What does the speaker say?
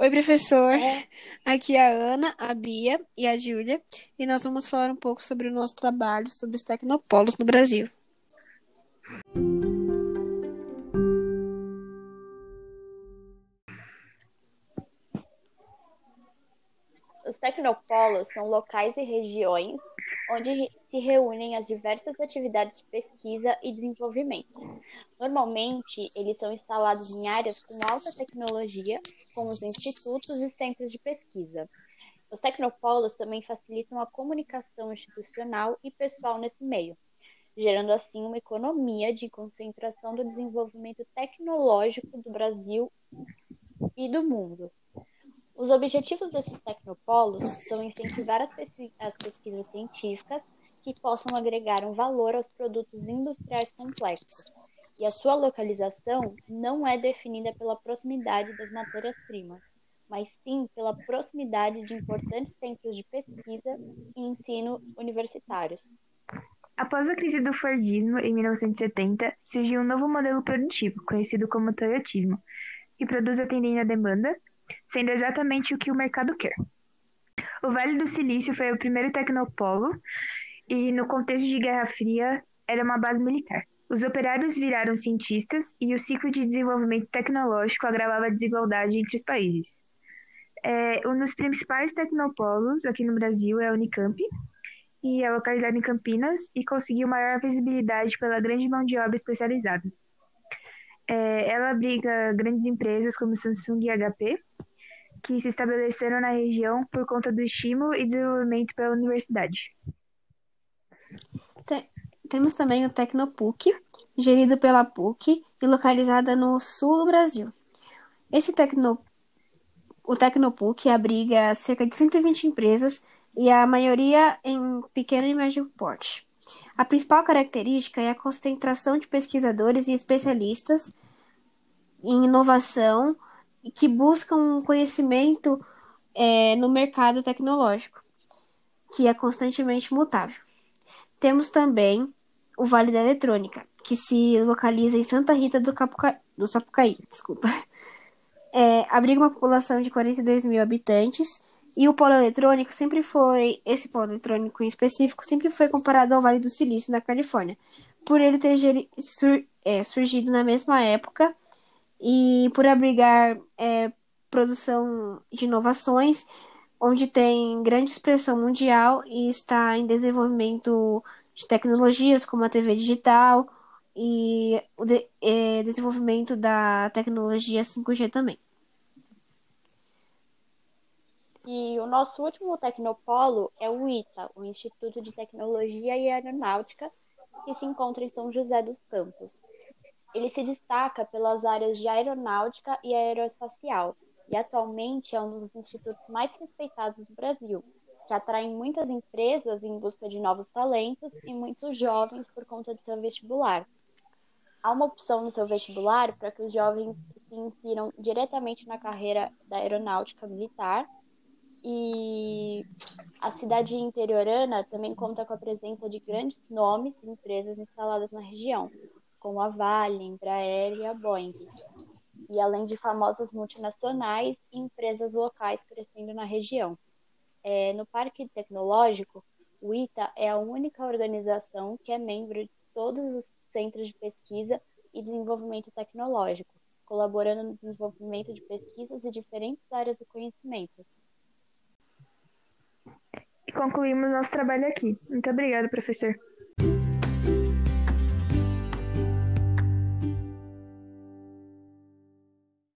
Oi, professor. Aqui é a Ana, a Bia e a Júlia, e nós vamos falar um pouco sobre o nosso trabalho sobre os tecnopolos no Brasil. Os tecnopolos são locais e regiões onde se reúnem as diversas atividades de pesquisa e desenvolvimento. Normalmente, eles são instalados em áreas com alta tecnologia, como os institutos e centros de pesquisa. Os tecnopolos também facilitam a comunicação institucional e pessoal nesse meio, gerando assim uma economia de concentração do desenvolvimento tecnológico do Brasil e do mundo. Os objetivos desses tecnopolos são incentivar as, pesqui as pesquisas científicas que possam agregar um valor aos produtos industriais complexos, e a sua localização não é definida pela proximidade das matérias-primas, mas sim pela proximidade de importantes centros de pesquisa e ensino universitários. Após a crise do Fordismo, em 1970, surgiu um novo modelo produtivo, conhecido como Toyotismo, que produz atendendo à demanda, sendo exatamente o que o mercado quer. O Vale do Silício foi o primeiro tecnopolo e, no contexto de Guerra Fria, era uma base militar. Os operários viraram cientistas e o ciclo de desenvolvimento tecnológico agravava a desigualdade entre os países. É, um dos principais tecnopolos aqui no Brasil é a Unicamp, e é localizado em Campinas e conseguiu maior visibilidade pela grande mão de obra especializada. É, ela abriga grandes empresas como Samsung e HP, que se estabeleceram na região por conta do estímulo e desenvolvimento pela universidade. Tem, temos também o Tecnopuc, gerido pela PUC e localizada no sul do Brasil. Esse tecno, o Tecnopuc abriga cerca de 120 empresas e a maioria em pequeno e médio porte. A principal característica é a concentração de pesquisadores e especialistas em inovação que buscam conhecimento é, no mercado tecnológico, que é constantemente mutável. Temos também o Vale da Eletrônica, que se localiza em Santa Rita do, Capuca... do Sapucaí, desculpa. É, abriga uma população de 42 mil habitantes e o polo eletrônico sempre foi, esse polo eletrônico em específico, sempre foi comparado ao Vale do Silício, na Califórnia, por ele ter sur, é, surgido na mesma época e por abrigar é, produção de inovações, onde tem grande expressão mundial e está em desenvolvimento de tecnologias como a TV digital e o de, é, desenvolvimento da tecnologia 5G também. E o nosso último tecnopolo é o ITA, o Instituto de Tecnologia e Aeronáutica, que se encontra em São José dos Campos. Ele se destaca pelas áreas de aeronáutica e aeroespacial, e atualmente é um dos institutos mais respeitados do Brasil, que atraem muitas empresas em busca de novos talentos e muitos jovens por conta do seu vestibular. Há uma opção no seu vestibular para que os jovens se insiram diretamente na carreira da aeronáutica militar e a cidade interiorana também conta com a presença de grandes nomes e empresas instaladas na região, como a Vale, Embraer e a Boeing. E além de famosas multinacionais e empresas locais crescendo na região. É, no Parque Tecnológico, o ITA é a única organização que é membro de todos os centros de pesquisa e desenvolvimento tecnológico, colaborando no desenvolvimento de pesquisas em diferentes áreas do conhecimento, e concluímos nosso trabalho aqui. Muito obrigada, professor.